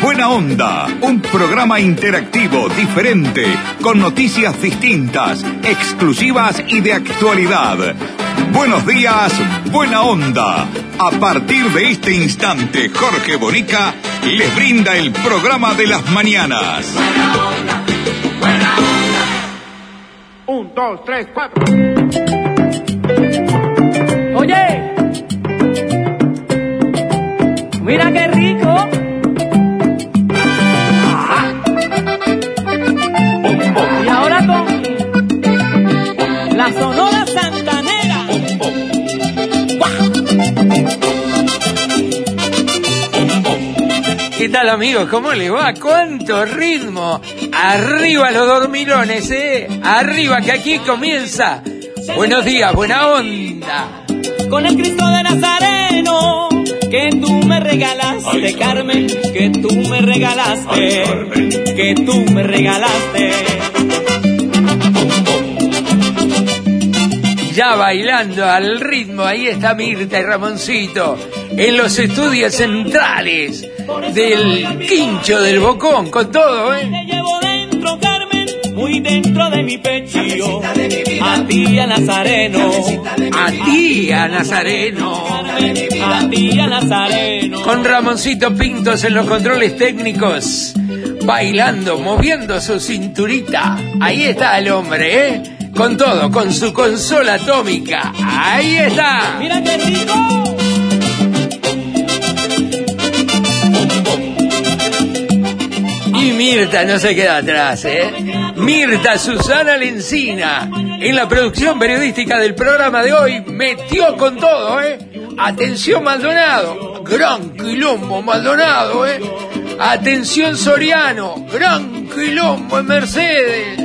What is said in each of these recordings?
Buena Onda, un programa interactivo, diferente, con noticias distintas, exclusivas y de actualidad. Buenos días, Buena Onda. A partir de este instante, Jorge Bonica les brinda el programa de las mañanas. Un, dos, tres, cuatro. Oye, mira qué rico. ¿Qué tal amigos? ¿Cómo les va? ¿Cuánto ritmo? Arriba los dormilones, ¿eh? Arriba que aquí comienza. Buenos días, buena onda. Con el Cristo de Nazareno que tú me regalaste, Carmen, que tú me regalaste, que tú me regalaste. Ya bailando al ritmo, ahí está Mirta y Ramoncito en los estudios centrales del quincho del bocón, con todo, ¿eh? Te llevo dentro, Carmen, muy dentro de mi pecho. A ti, a Nazareno. A ti, a Nazareno. A ti, a Nazareno. Con Ramoncito Pintos en los controles técnicos, bailando, moviendo su cinturita. Ahí está el hombre, ¿eh? Con todo, con su consola atómica. Ahí está. Mira qué rico. Y Mirta no se queda atrás, ¿eh? Mirta Susana Lencina, en la producción periodística del programa de hoy, metió con todo, ¿eh? Atención Maldonado, gran quilombo Maldonado, ¿eh? Atención Soriano, gran quilombo en Mercedes.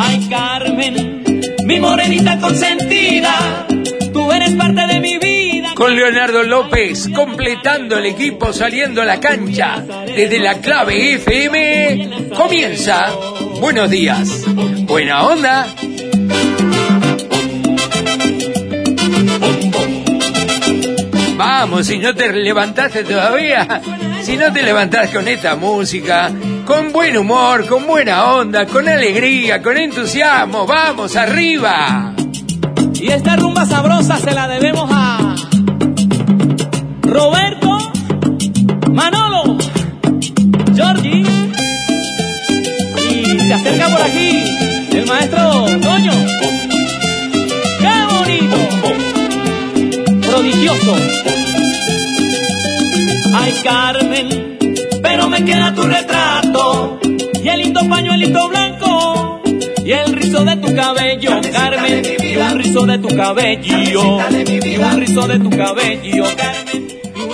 Ay, Carmen, mi morenita consentida, tú eres parte de mi vida. Con Leonardo López completando el equipo saliendo a la cancha desde la clave FM, comienza. Buenos días, buena onda. Vamos, si no te levantaste todavía, si no te levantás con esta música, con buen humor, con buena onda, con alegría, con entusiasmo, vamos arriba. Y esta rumba sabrosa se la debemos a Roberto, Manolo, Georgie. Y se acerca por aquí el maestro Toño. ¡Qué bonito! Prodigioso. Ay, Carmen, me queda tu retrato. Y el lindo pañuelito blanco. Y el rizo de tu cabello, Carmen, y un rizo de tu cabello, y un rizo de tu cabello, Carmen.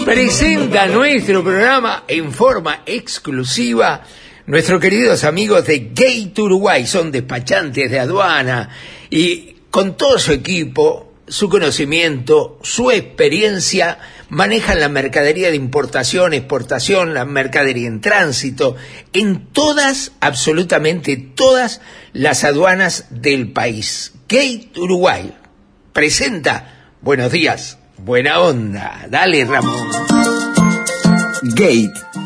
Presenta nuestro programa en forma exclusiva nuestros queridos amigos de Gate Uruguay, son despachantes de aduana. Y con todo su equipo, su conocimiento, su experiencia, manejan la mercadería de importación, exportación, la mercadería en tránsito, en todas, absolutamente todas las aduanas del país. Gate Uruguay presenta, buenos días, buena onda, dale Ramón. Gate,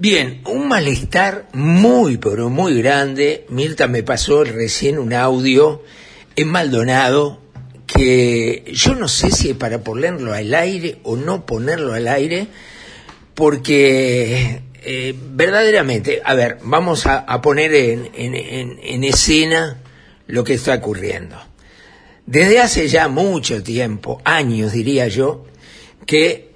Bien, un malestar muy, pero muy grande. Mirta me pasó recién un audio en Maldonado que yo no sé si es para ponerlo al aire o no ponerlo al aire, porque eh, verdaderamente, a ver, vamos a, poner en, en, en escena lo que está ocurriendo. Desde hace ya mucho tiempo, años diría yo, que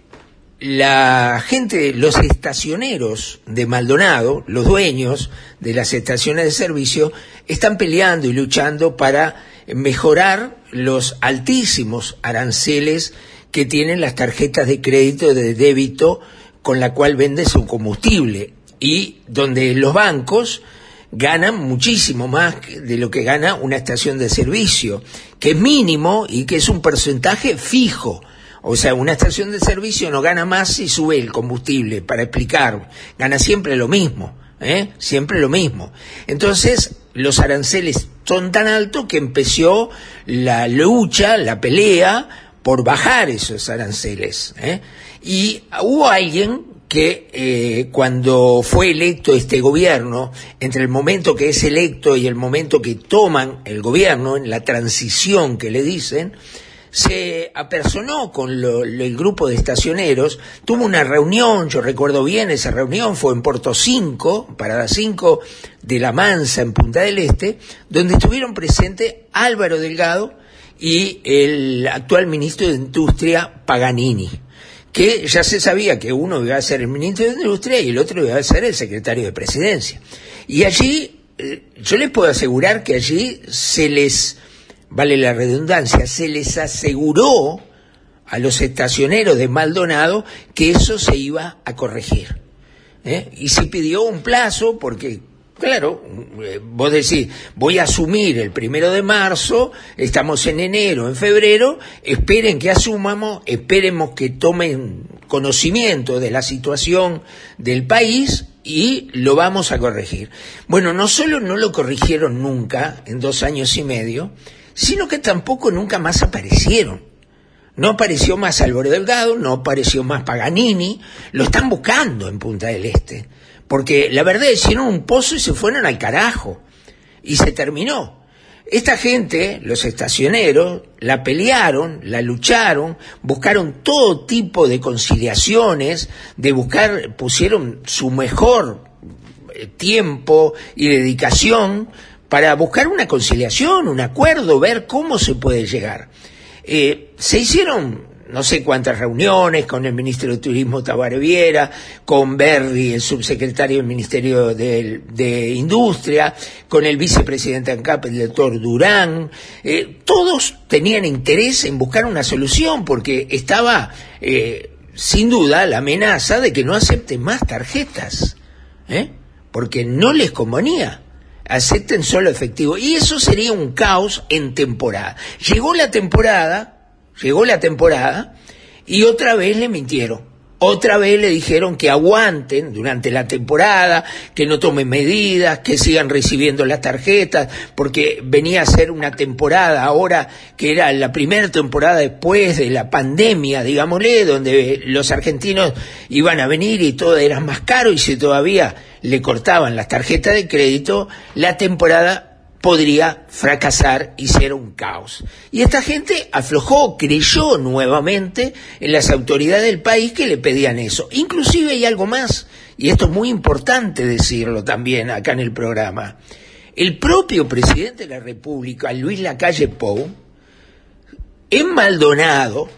la gente, los estacioneros de Maldonado, los dueños de las estaciones de servicio, están peleando y luchando para mejorar los altísimos aranceles que tienen las tarjetas de crédito de débito con la cual vende su combustible y donde los bancos ganan muchísimo más de lo que gana una estación de servicio, que es mínimo y que es un porcentaje fijo. O sea, una estación de servicio no gana más si sube el combustible, para explicar, gana siempre lo mismo, ¿eh? siempre lo mismo. Entonces, los aranceles son tan altos que empezó la lucha, la pelea por bajar esos aranceles. ¿eh? Y hubo alguien que eh, cuando fue electo este gobierno, entre el momento que es electo y el momento que toman el gobierno, en la transición que le dicen, se apersonó con el grupo de estacioneros, tuvo una reunión, yo recuerdo bien, esa reunión fue en Puerto 5, Parada 5 de La Mansa, en Punta del Este, donde estuvieron presentes Álvaro Delgado y el actual ministro de Industria, Paganini que ya se sabía que uno iba a ser el ministro de Industria y el otro iba a ser el secretario de Presidencia. Y allí, eh, yo les puedo asegurar que allí se les, vale la redundancia, se les aseguró a los estacioneros de Maldonado que eso se iba a corregir. ¿eh? Y se pidió un plazo porque Claro, eh, vos decís, voy a asumir el primero de marzo, estamos en enero, en febrero, esperen que asumamos, esperemos que tomen conocimiento de la situación del país y lo vamos a corregir. Bueno, no solo no lo corrigieron nunca en dos años y medio, sino que tampoco nunca más aparecieron. No apareció más Álvaro Delgado, no apareció más Paganini, lo están buscando en Punta del Este. Porque la verdad hicieron un pozo y se fueron al carajo. Y se terminó. Esta gente, los estacioneros, la pelearon, la lucharon, buscaron todo tipo de conciliaciones, de buscar, pusieron su mejor eh, tiempo y dedicación para buscar una conciliación, un acuerdo, ver cómo se puede llegar. Eh, se hicieron no sé cuántas reuniones con el ministro de Turismo Tabaré Viera, con Berry, el subsecretario del Ministerio de, Industria, con el vicepresidente ANCAP, el doctor Durán. Eh, todos tenían interés en buscar una solución porque estaba, eh, sin duda, la amenaza de que no acepten más tarjetas, ¿eh? porque no les convenía acepten solo efectivo. Y eso sería un caos en temporada. Llegó la temporada, Llegó la temporada y otra vez le mintieron. Otra vez le dijeron que aguanten durante la temporada, que no tomen medidas, que sigan recibiendo las tarjetas, porque venía a ser una temporada ahora que era la primera temporada después de la pandemia, digámosle, donde los argentinos iban a venir y todo era más caro y si todavía le cortaban las tarjetas de crédito, la temporada podría fracasar y ser un caos. Y esta gente aflojó, creyó nuevamente en las autoridades del país que le pedían eso. Inclusive hay algo más, y esto es muy importante decirlo también acá en el programa. El propio presidente de la República, Luis Lacalle Pou, en Maldonado,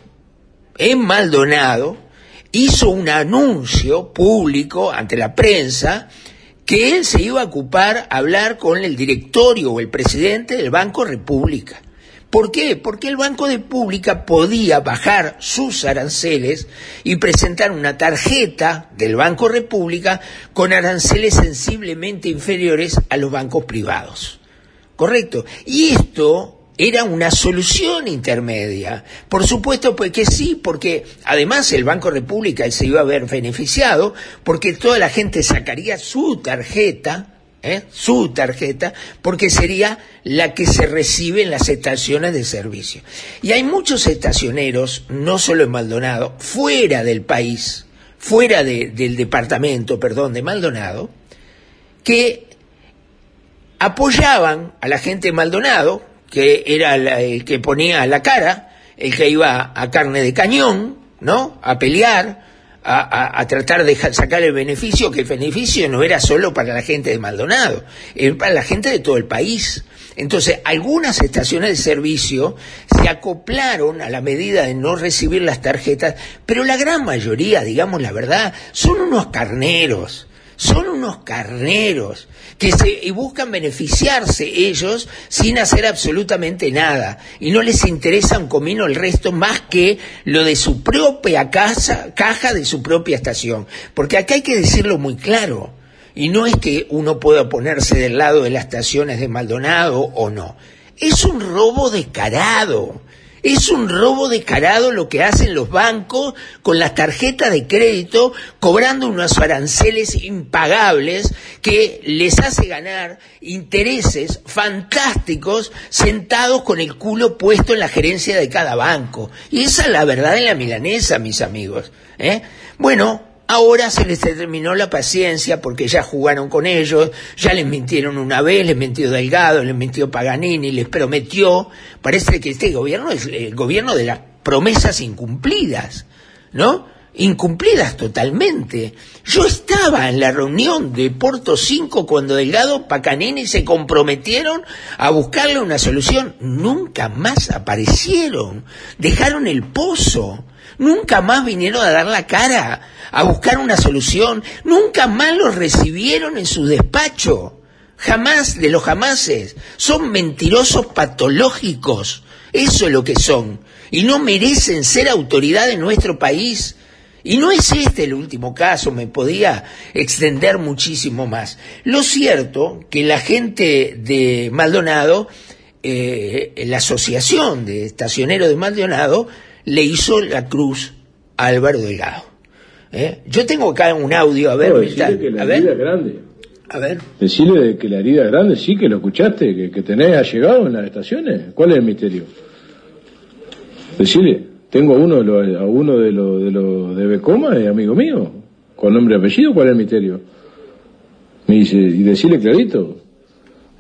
en Maldonado, hizo un anuncio público ante la prensa que él se iba a ocupar a hablar con el directorio o el presidente del Banco República. ¿Por qué? Porque el Banco de República podía bajar sus aranceles y presentar una tarjeta del Banco República con aranceles sensiblemente inferiores a los bancos privados. ¿Correcto? Y esto era una solución intermedia. Por supuesto pues que sí, porque además el Banco República se iba a ver beneficiado, porque toda la gente sacaría su tarjeta, ¿eh? su tarjeta, porque sería la que se recibe en las estaciones de servicio. Y hay muchos estacioneros, no solo en Maldonado, fuera del país, fuera del departamento, perdón, de Maldonado, que apoyaban a la gente de Maldonado, que era el que ponía la cara, el que iba a carne de cañón, ¿no? A pelear, a, tratar de sacar el beneficio, que el beneficio no era solo para la gente de Maldonado, era para la gente de todo el país. Entonces, algunas estaciones de servicio se acoplaron a la medida de no recibir las tarjetas, pero la gran mayoría, digamos la verdad, son unos carneros son unos carneros que se buscan beneficiarse ellos sin hacer absolutamente nada y no les interesa un comino el resto más que lo de su propia casa, caja de su propia estación, porque acá hay que decirlo muy claro. Y no es que uno pueda ponerse del lado de las estaciones de Maldonado o no. Es un robo descarado. Es un robo descarado lo que hacen los bancos con las tarjetas de crédito, cobrando unos aranceles impagables que les hace ganar intereses fantásticos sentados con el culo puesto en la gerencia de cada banco. Y esa es la verdad en la milanesa, mis amigos. ¿eh? Bueno, Ahora se les terminó la paciencia porque ya jugaron con ellos, ya les mintieron una vez, les mintió Delgado, les mintió Paganini, les prometió. Parece que este gobierno es el gobierno de las promesas incumplidas, ¿no? Incumplidas totalmente. Yo estaba en la reunión de Porto 5 cuando Delgado, Paganini se comprometieron a buscarle una solución. Nunca más aparecieron. Dejaron el pozo. Nunca más vinieron a dar la cara, a buscar una solución. Nunca más los recibieron en su despacho. Jamás de los jamases. Son mentirosos patológicos. Eso es lo que son. Y no merecen ser autoridad en nuestro país. Y no es este el último caso, me podía extender muchísimo más. Lo cierto que la gente de Maldonado, eh, la asociación de estacioneros de Maldonado, le hizo la cruz a Álvaro Delgado. ¿Eh? Yo tengo acá un audio, a ver, que la a herida es grande. A ver. Decirle que la herida es grande, sí, que lo escuchaste, que, que tenés llegado en las estaciones. ¿Cuál es el misterio? Decirle, tengo a uno, a uno de los de, lo, de Becoma, es amigo mío, con nombre y apellido, ¿cuál es el misterio? Me dice, y decirle clarito,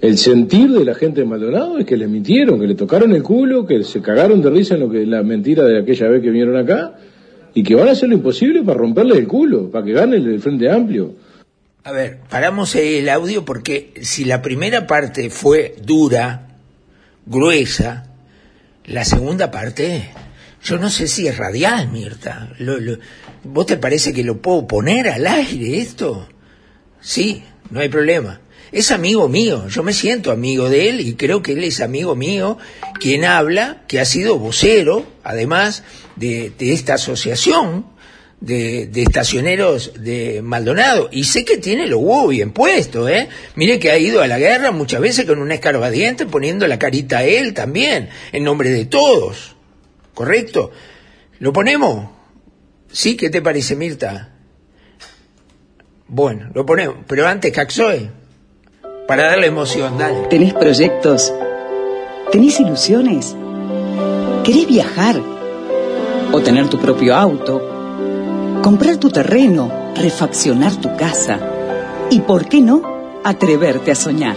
el sentir de la gente de Maldonado es que le mintieron, que le tocaron el culo, que se cagaron de risa en lo que la mentira de aquella vez que vinieron acá y que van a hacer lo imposible para romperle el culo, para que gane el, Frente Amplio. A ver, paramos el audio porque si la primera parte fue dura, gruesa, la segunda parte, yo no sé si es radial, Mirta. ¿Vos te parece que lo puedo poner al aire esto? Sí, no hay problema es amigo mío, yo me siento amigo de él y creo que él es amigo mío quien habla, que ha sido vocero, además, de, esta asociación de, estacioneros de Maldonado. Y sé que tiene lo huevos bien puesto, ¿eh? Mire que ha ido a la guerra muchas veces con un escarbadiente poniendo la carita a él también, en nombre de todos. ¿Correcto? ¿Lo ponemos? ¿Sí? ¿Qué te parece, Mirta? Bueno, lo ponemos. Pero antes, Caxoe para darle emoción, dale. ¿Tenés proyectos? ¿Tenés ilusiones? ¿Querés viajar? ¿O tener tu propio auto? ¿Comprar tu terreno? ¿Refaccionar tu casa? ¿Y por qué no? Atreverte a soñar.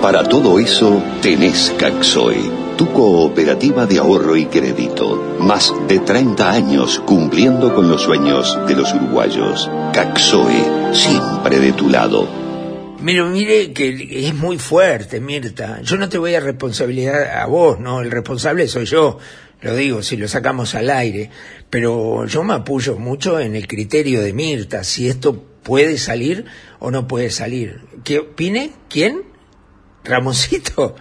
Para todo eso tenés Caxoe, tu cooperativa de ahorro y crédito. Más de 30 años cumpliendo con los sueños de los uruguayos. Caxoe, siempre de tu lado. Mire, mire que es muy fuerte, Mirta. Yo no te voy a responsabilidad a vos, no, el responsable soy yo, lo digo, si lo sacamos al aire. Pero yo me apoyo mucho en el criterio de Mirta, si esto puede salir o no puede salir. ¿Qué opine? ¿Quién? Ramosito.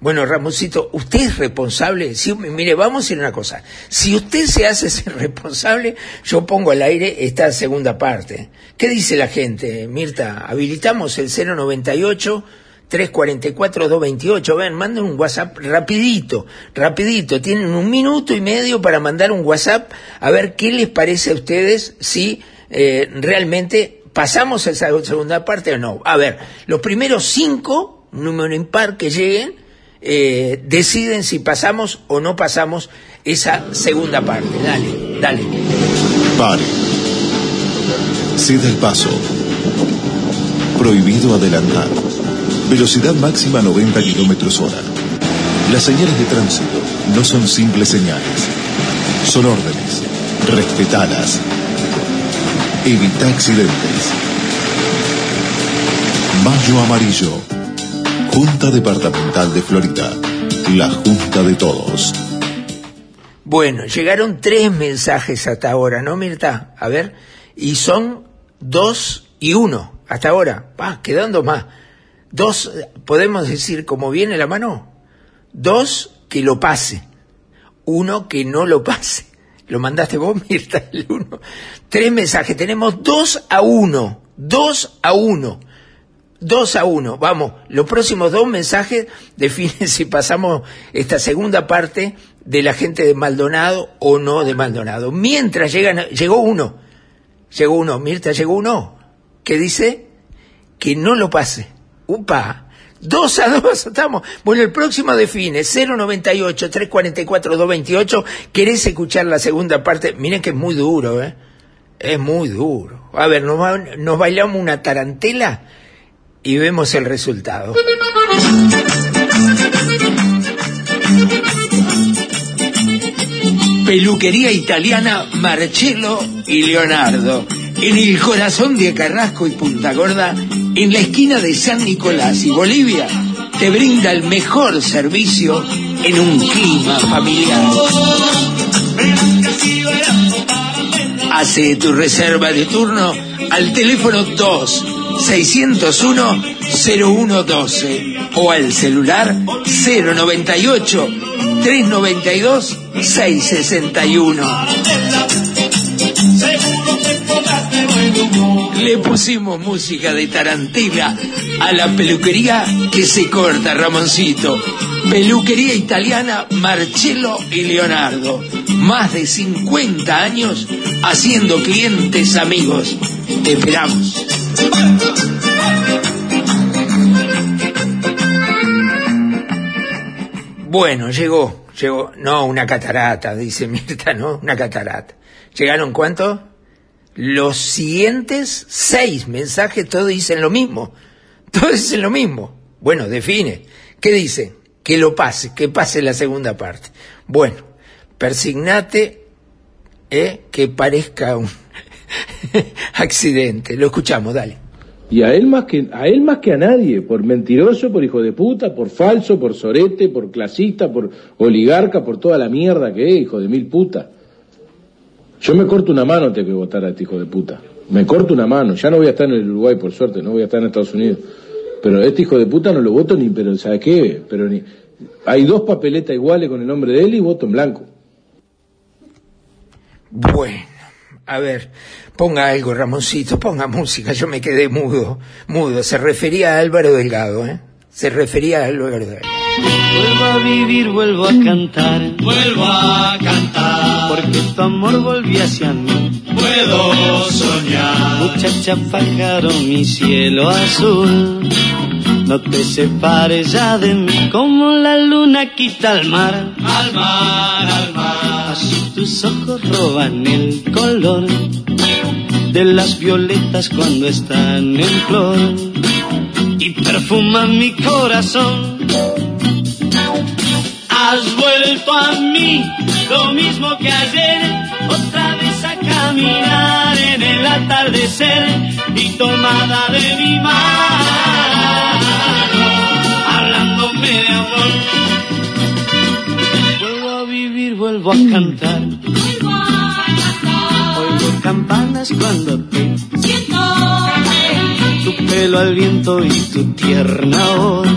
Bueno, Ramosito, usted es responsable. Si, mire, vamos a decir una cosa. Si usted se hace ser responsable, yo pongo al aire esta segunda parte. ¿Qué dice la gente, Mirta? Habilitamos el 098 344 228. Ven, manden un WhatsApp rapidito, rapidito. Tienen un minuto y medio para mandar un WhatsApp a ver qué les parece a ustedes si eh, realmente pasamos esa segunda parte o no. A ver, los primeros cinco, número impar que lleguen, eh, deciden si pasamos o no pasamos esa segunda parte. Dale, dale. Pare. Ceda el paso. Prohibido adelantar. Velocidad máxima 90 kilómetros hora. Las señales de tránsito no son simples señales. Son órdenes. Respetalas. Evita accidentes. Mayo Amarillo. Junta Departamental de Florida. La Junta de Todos. Bueno, llegaron tres mensajes hasta ahora, ¿no, Mirta? A ver, y son dos y uno hasta ahora. Va, quedando más. Dos, podemos decir, como viene la mano, dos que lo pase, uno que no lo pase. Lo mandaste vos, Mirta, el uno. Tres mensajes, tenemos dos a uno, dos a uno. Dos a uno, vamos, los próximos dos mensajes definen si pasamos esta segunda parte de la gente de Maldonado o no de Maldonado. Mientras llegan, llegó uno, llegó uno, Mirta, llegó uno, que dice que no lo pase. Upa, dos a dos estamos. Bueno, el próximo define 098-344-228. ¿Querés escuchar la segunda parte? Miren que es muy duro, ¿eh? Es muy duro. A ver, nos bailamos una tarantela y vemos el resultado. Peluquería italiana Marcello y Leonardo. En el corazón de Carrasco y Punta Gorda, en la esquina de San Nicolás y Bolivia, te brinda el mejor servicio en un clima familiar. Hace tu reserva de turno al teléfono 2 601 0112 o al celular 098 392 661. Le pusimos música de tarantela a la peluquería que se corta, Ramoncito. Peluquería italiana Marcello y Leonardo. Más de 50 años haciendo clientes amigos. Te esperamos. Bueno, llegó, llegó, no, una catarata, dice Mirta, no, una catarata. ¿Llegaron cuántos? Los siguientes seis mensajes todos dicen lo mismo. Todos dicen lo mismo. Bueno, define. ¿Qué dice? Que lo pase, que pase la segunda parte. Bueno, persignate eh, que parezca un accidente. Lo escuchamos, dale. Y a él más que a él más que a nadie, por mentiroso, por hijo de puta, por falso, por sorete, por clasista, por oligarca, por toda la mierda que es, hijo de mil puta. Yo me corto una mano antes que votar a este hijo de puta. Me corto una mano. Ya no voy a estar en el Uruguay, por suerte, no voy a estar en Estados Unidos. Pero este hijo de puta no lo voto ni, pero ¿sabe qué? Pero ni. Hay dos papeletas iguales con el nombre de él y voto en blanco. Bueno, a ver, ponga algo, Ramoncito, ponga música, yo me quedé mudo, mudo. Se refería a Álvaro Delgado, ¿eh? Se refería a Álvaro Delgado. Vuelvo a vivir, vuelvo a cantar. Vuelvo a cantar, Porque tu amor volvió hacia mí. puedo soñar. Muchacha pájaro, mi cielo azul. No te separes ya de mí como la luna quita al mar. Al mar, al mar, Así tus ojos roban el color de las violetas cuando están en flor. Y perfuman mi corazón. Has vuelto a mí, lo mismo que ayer, otra vez a caminar en el atardecer. Y tomada de mi mano, amor. Vuelvo a vivir, vuelvo a cantar. Oigo campanas cuando te tu pelo al viento y tu tierna voz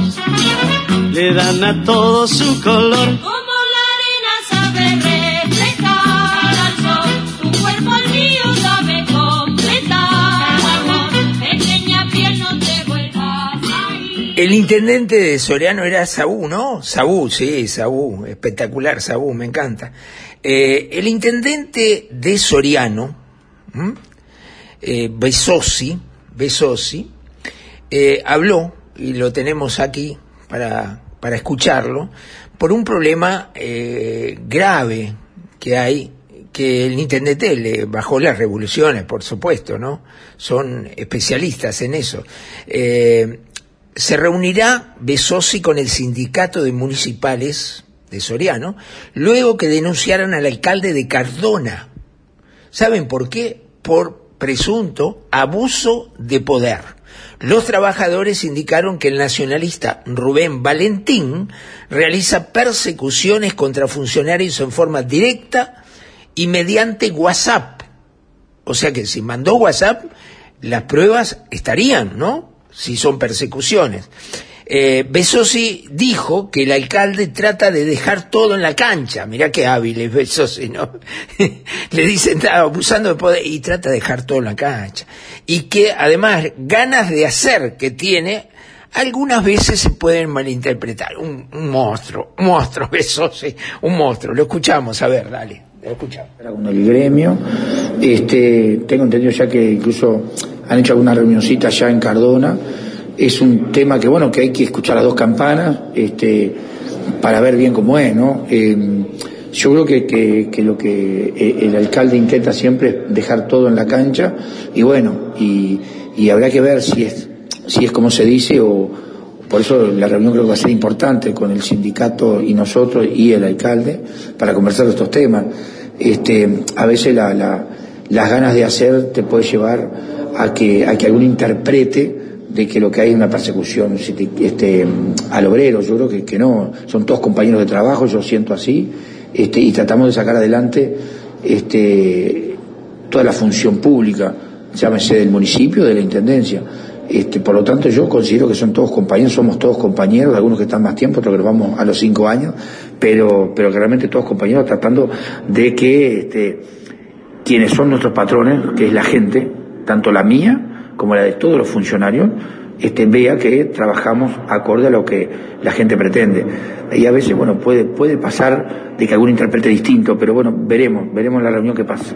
le dan a todo su color. El intendente de Soriano era Sabú, ¿no? Sabú, sí, Sabú, espectacular Sabú, me encanta. Eh, el intendente de Soriano, eh, Besosi, Besosi, eh, habló, y lo tenemos aquí para, para escucharlo, por un problema grave que hay, que el intendente le bajó las revoluciones, por supuesto, ¿no? Son especialistas en eso. Se reunirá Besosi con el sindicato de municipales de Soriano, luego que denunciaran al alcalde de Cardona. ¿Saben por qué? Por presunto abuso de poder. Los trabajadores indicaron que el nacionalista Rubén Valentín realiza persecuciones contra funcionarios en forma directa y mediante WhatsApp. O sea que si mandó WhatsApp, las pruebas estarían, ¿no? Si son persecuciones. Eh, Besosi dijo que el alcalde trata de dejar todo en la cancha. Mirá qué hábil es Besosi, ¿no? Le dicen, está abusando de poder y trata de dejar todo en la cancha. Y que además ganas de hacer que tiene, algunas veces se pueden malinterpretar. Un, un monstruo, un monstruo, Besosi, un monstruo. Lo escuchamos, a ver, dale. Lo escuchamos. con el gremio. Este, tengo entendido ya que incluso han hecho alguna reunioncita ya en Cardona. Es un tema que, bueno, que hay que escuchar las dos campanas este, para ver bien cómo es, ¿no? Eh, yo creo que, que, que lo que eh, el alcalde intenta siempre es dejar todo en la cancha y bueno, y, y habrá que ver si es, si es como se dice o, por eso la reunión creo que va a ser importante con el sindicato y nosotros y el alcalde para conversar estos temas. Este, a veces la, la, las ganas de hacer te puede llevar a que, a que alguno interprete de que lo que hay es una persecución este, al obrero. Yo creo que, que no, son todos compañeros de trabajo, yo siento así, este, y tratamos de sacar adelante este, toda la función pública, llámese del municipio, de la intendencia. Este, por lo tanto, yo considero que son todos compañeros, somos todos compañeros, algunos que están más tiempo, otros que vamos a los cinco años, pero, pero que realmente todos compañeros tratando de que este, quienes son nuestros patrones, que es la gente, tanto la mía como la de todos los funcionarios, este, vea que trabajamos acorde a lo que la gente pretende. Y a veces, bueno, puede, puede pasar de que alguno interprete distinto, pero bueno, veremos, veremos la reunión qué pasa.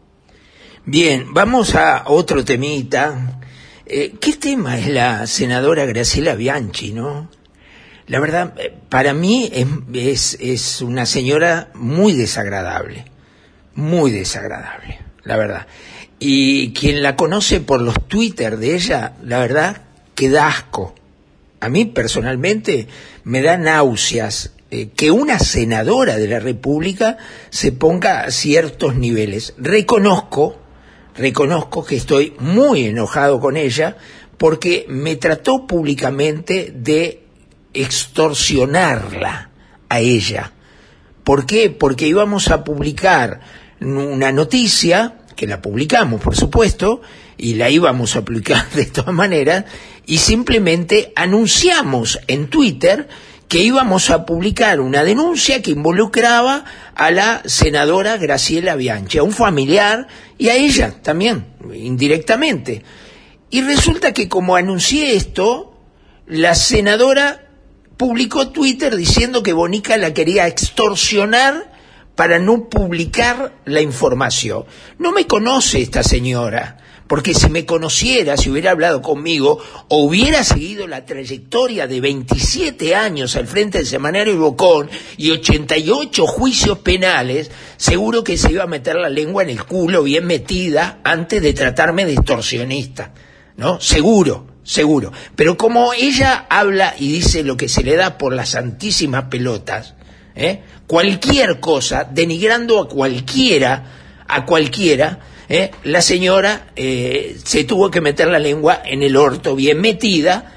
Bien, vamos a otro temita. Eh, ¿Qué tema es la senadora Graciela Bianchi, no? La verdad, eh, para mí es, es, es una señora muy desagradable, muy desagradable, la verdad. Y quien la conoce por los Twitter de ella, la verdad, que da asco. A mí personalmente me da náuseas eh, que una senadora de la República se ponga a ciertos niveles. Reconozco reconozco que estoy muy enojado con ella porque me trató públicamente de extorsionarla a ella. ¿Por qué? Porque íbamos a publicar una noticia, que la publicamos por supuesto, y la íbamos a publicar de todas maneras, y simplemente anunciamos en Twitter que íbamos a publicar una denuncia que involucraba a la senadora Graciela Bianchi, a un familiar y a ella también, indirectamente. Y resulta que como anuncié esto, la senadora publicó Twitter diciendo que Bonica la quería extorsionar para no publicar la información. No me conoce esta señora porque si me conociera, si hubiera hablado conmigo, o hubiera seguido la trayectoria de 27 años al frente del semanario Bocón y 88 juicios penales, seguro que se iba a meter la lengua en el culo bien metida antes de tratarme de extorsionista, ¿no? Seguro, seguro. Pero como ella habla y dice lo que se le da por las santísimas pelotas, ¿eh? cualquier cosa, denigrando a cualquiera, a cualquiera, ¿eh? la señora eh, se tuvo que meter la lengua en el orto bien metida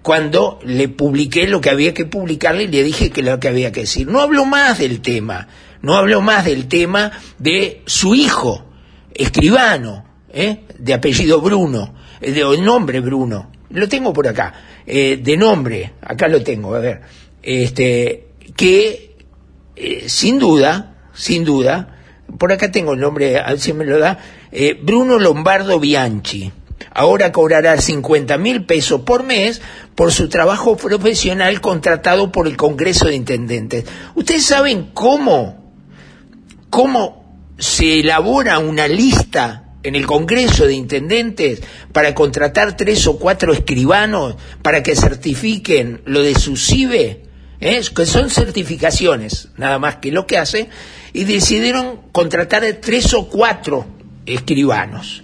cuando le publiqué lo que había que publicarle y le dije que lo que había que decir. No hablo más del tema, no hablo más del tema de su hijo, escribano, ¿eh? de apellido Bruno, de nombre Bruno, lo tengo por acá, de nombre, acá lo tengo, a ver, este, que sin duda, sin duda, por acá tengo el nombre, a ver si me lo da, eh, Bruno Lombardo Bianchi. Ahora cobrará 50 mil pesos por mes por su trabajo profesional contratado por el Congreso de Intendentes. ¿Ustedes saben cómo, cómo se elabora una lista en el Congreso de Intendentes para contratar tres o cuatro escribanos para que certifiquen lo de su CIBE, ¿eh? que son certificaciones, nada más que lo que hace, y decidieron contratar tres o cuatro escribanos.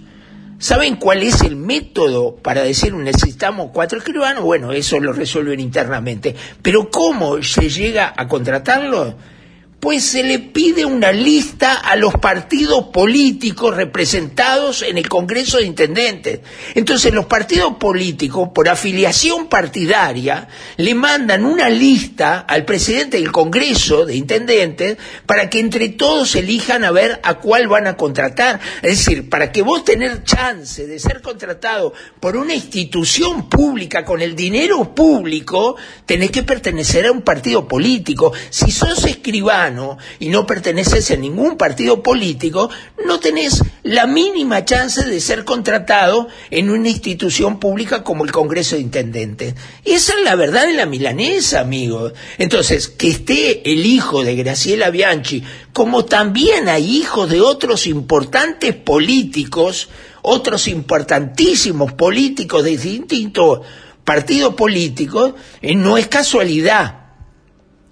¿Saben cuál es el método para decir necesitamos cuatro escribanos? Bueno, eso lo resuelven internamente. Pero ¿cómo se llega a contratarlo? Pues se le pide una lista a los partidos políticos representados en el Congreso de Intendentes. Entonces los partidos políticos, por afiliación partidaria, le mandan una lista al presidente del Congreso de Intendentes para que entre todos elijan a ver a cuál van a contratar. Es decir, para que vos tener chance de ser contratado por una institución pública con el dinero público, tenés que pertenecer a un partido político. Si sos escribano, y no perteneces a ningún partido político, no tenés la mínima chance de ser contratado en una institución pública como el Congreso de Intendentes. Y esa es la verdad de la milanesa, amigos. Entonces, que esté el hijo de Graciela Bianchi, como también hay hijos de otros importantes políticos, otros importantísimos políticos de distintos partidos políticos, eh, no es casualidad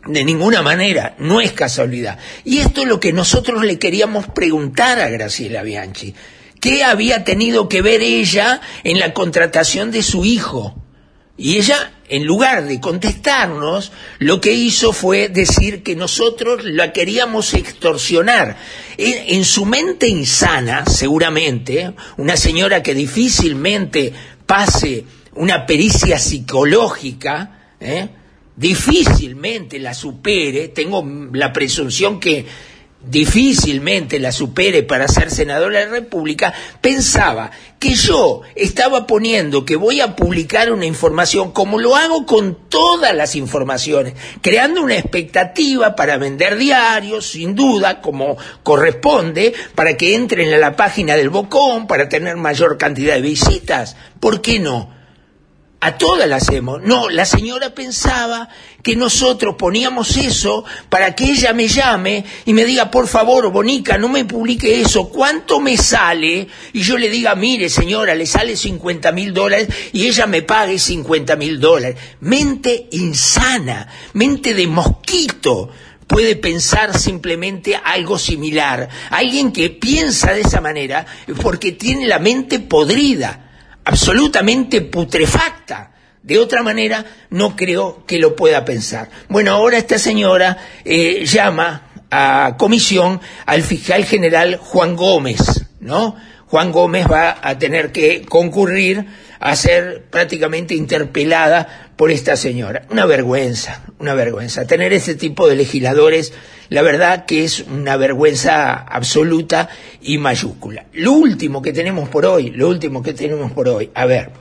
de ninguna manera, no es casualidad. Y esto es lo que nosotros le queríamos preguntar a Graciela Bianchi. ¿Qué había tenido que ver ella en la contratación de su hijo? Y ella, en lugar de contestarnos, lo que hizo fue decir que nosotros la queríamos extorsionar. En, en su mente insana, seguramente, una señora que difícilmente pase una pericia psicológica, ¿eh? Difícilmente la supere, tengo la presunción que difícilmente la supere para ser senadora de la República, pensaba que yo estaba poniendo que voy a publicar una información como lo hago con todas las informaciones, creando una expectativa para vender diarios, sin duda, como corresponde, para que entren a la página del Bocón, para tener mayor cantidad de visitas. ¿Por qué no? A todas las hacemos. No, la señora pensaba que nosotros poníamos eso para que ella me llame y me diga, por favor, Bonica, no me publique eso, ¿cuánto me sale? Y yo le diga, mire señora, le sale 50 mil dólares y ella me pague 50 mil dólares. Mente insana, mente de mosquito puede pensar simplemente algo similar. Alguien que piensa de esa manera porque tiene la mente podrida absolutamente putrefacta. De otra manera, no creo que lo pueda pensar. Bueno, ahora esta señora eh, llama a comisión al fiscal general Juan Gómez, ¿no? Juan Gómez va a tener que concurrir a ser prácticamente interpelada por esta señora. Una vergüenza, una vergüenza. Tener ese tipo de legisladores, la verdad que es una vergüenza absoluta y mayúscula. Lo último que tenemos por hoy, lo último que tenemos por hoy, a ver,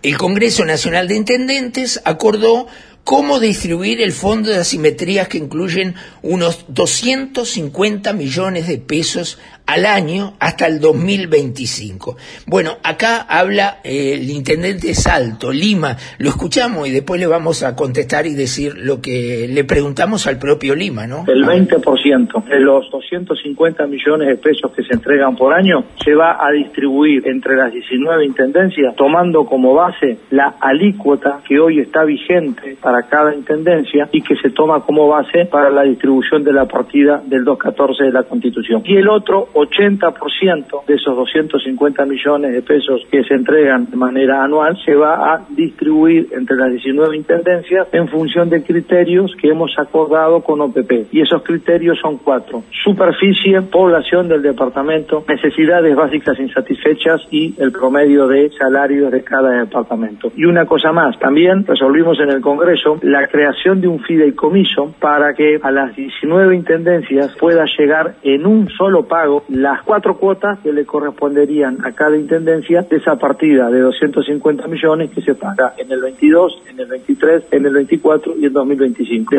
el Congreso Nacional de Intendentes acordó cómo distribuir el fondo de asimetrías que incluyen unos 250 millones de pesos al año hasta el 2025. Bueno, acá habla eh, el intendente Salto, Lima, lo escuchamos y después le vamos a contestar y decir lo que le preguntamos al propio Lima, ¿no? El 20% de los 250 millones de pesos que se entregan por año se va a distribuir entre las 19 intendencias, tomando como base la alícuota que hoy está vigente para cada intendencia y que se toma como base para la distribución de la partida del 214 de la Constitución. Y el otro 80% de esos 250 millones de pesos que se entregan de manera anual se va a distribuir entre las 19 intendencias en función de criterios que hemos acordado con OPP. Y esos criterios son cuatro. Superficie, población del departamento, necesidades básicas insatisfechas y el promedio de salarios de cada departamento. Y una cosa más, también resolvimos en el Congreso la creación de un fideicomiso para que a las 19 intendencias pueda llegar en un solo pago las cuatro cuotas que le corresponderían a cada intendencia de esa partida de 250 millones que se paga en el 22, en el 23, en el 24 y en 2025.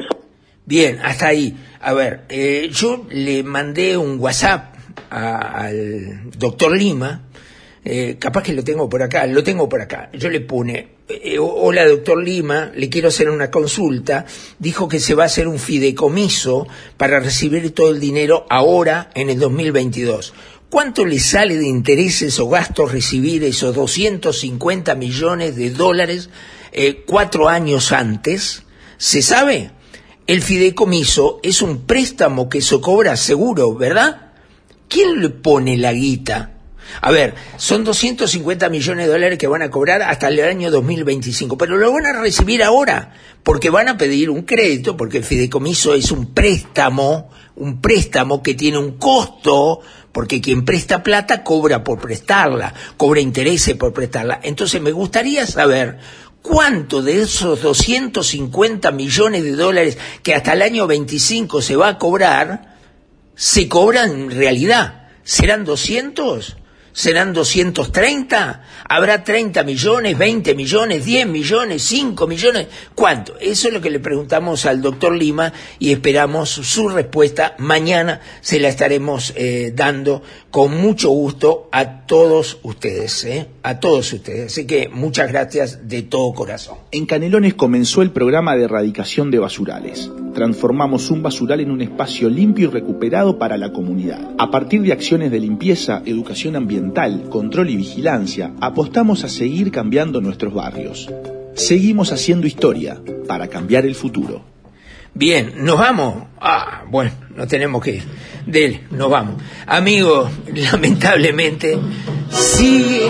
Bien, hasta ahí. A ver, eh, yo le mandé un WhatsApp al doctor Lima, eh, capaz que lo tengo por acá, lo tengo por acá. Yo le pone, hola doctor Lima, le quiero hacer una consulta. Dijo que se va a hacer un fideicomiso para recibir todo el dinero ahora en el 2022. ¿Cuánto le sale de intereses o gastos recibir esos 250 millones de dólares eh, cuatro años antes? ¿Se sabe? El fideicomiso es un préstamo que se cobra seguro, ¿verdad? ¿Quién le pone la guita? A ver, son 250 millones de dólares que van a cobrar hasta el año 2025, pero lo van a recibir ahora, porque van a pedir un crédito, porque el fideicomiso es un préstamo, un préstamo que tiene un costo, porque quien presta plata cobra por prestarla, cobra intereses por prestarla. Entonces me gustaría saber cuánto de esos 250 millones de dólares que hasta el año 25 se va a cobrar, se cobran en realidad. ¿Serán 200? ¿Serán 230? ¿Habrá 30 millones, 20 millones, 10 millones, 5 millones? ¿Cuánto? Eso es lo que le preguntamos al doctor Lima y esperamos su respuesta. Mañana se la estaremos eh, dando con mucho gusto a todos ustedes, ¿eh? a todos ustedes. Así que muchas gracias de todo corazón. En Canelones comenzó el programa de erradicación de basurales. Transformamos un basural en un espacio limpio y recuperado para la comunidad. A partir de acciones de limpieza, educación ambiental, control y vigilancia, apostamos a seguir cambiando nuestros barrios. Seguimos haciendo historia para cambiar el futuro. Bien, nos vamos. Ah, bueno, no tenemos que ir. Dele, nos vamos. Amigos, lamentablemente, sigue,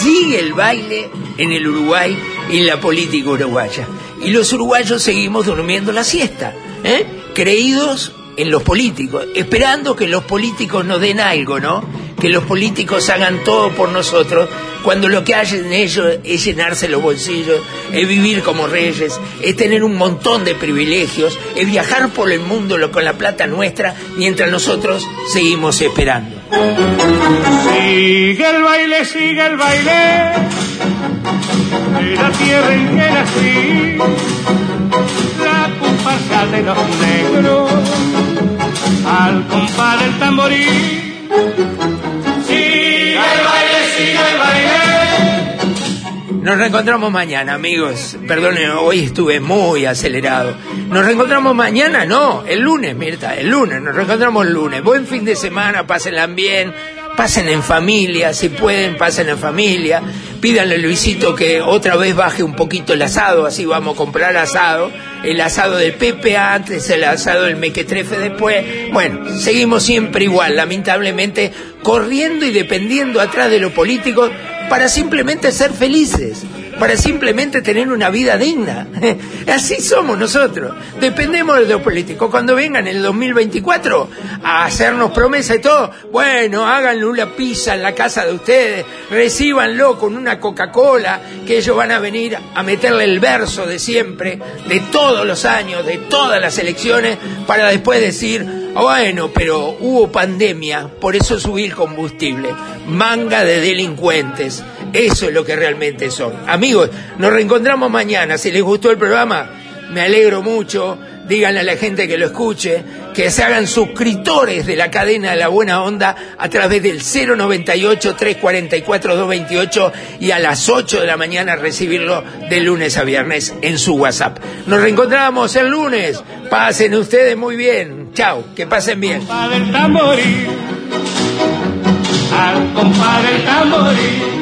sigue el baile en el Uruguay y en la política uruguaya. Y los uruguayos seguimos durmiendo la siesta, ¿eh? creídos en los políticos, esperando que los políticos nos den algo, ¿no? Que los políticos hagan todo por nosotros, cuando lo que hacen ellos es llenarse los bolsillos, es vivir como reyes, es tener un montón de privilegios, es viajar por el mundo con la plata nuestra, mientras nosotros seguimos esperando. Sigue el baile, sigue el baile la tierra en que nací, la comparsa de los negros al compás del. Sigue el baile, sigue el baile. Nos reencontramos mañana, amigos. Perdonen, hoy estuve muy acelerado. Nos reencontramos mañana, no, el lunes, Mirta, el lunes. Nos reencontramos el lunes. Buen fin de semana, pásenla bien, pasen en familia, si pueden, pasen en familia. Pídanle a Luisito que otra vez baje un poquito el asado, así vamos a comprar asado. El asado del Pepe antes, el asado del Mequetrefe después. Bueno, seguimos siempre igual, lamentablemente, corriendo y dependiendo atrás de los políticos para simplemente ser felices, para simplemente tener una vida digna. Así somos nosotros. Dependemos de los políticos. Cuando vengan en el 2024 a hacernos promesas y todo, bueno, háganle una pizza en la casa de ustedes, recíbanlo con una Coca-Cola, que ellos van a venir a meterle el verso de siempre, de todos los años, de todas las elecciones, para después decir, "Ah, bueno, pero hubo pandemia, por eso subí el combustible. Manga de delincuentes. Eso es lo que realmente son. Amigos, nos reencontramos mañana. Si les gustó el programa, me alegro mucho. Díganle a la gente que lo escuche, que se hagan suscriptores de la cadena de la buena onda a través del 098-344-228 y a las 8 de la mañana recibirlo de lunes a viernes en su WhatsApp. Nos reencontramos el lunes. Pasen ustedes muy bien. Chao, que pasen bien. al compás del tamborí,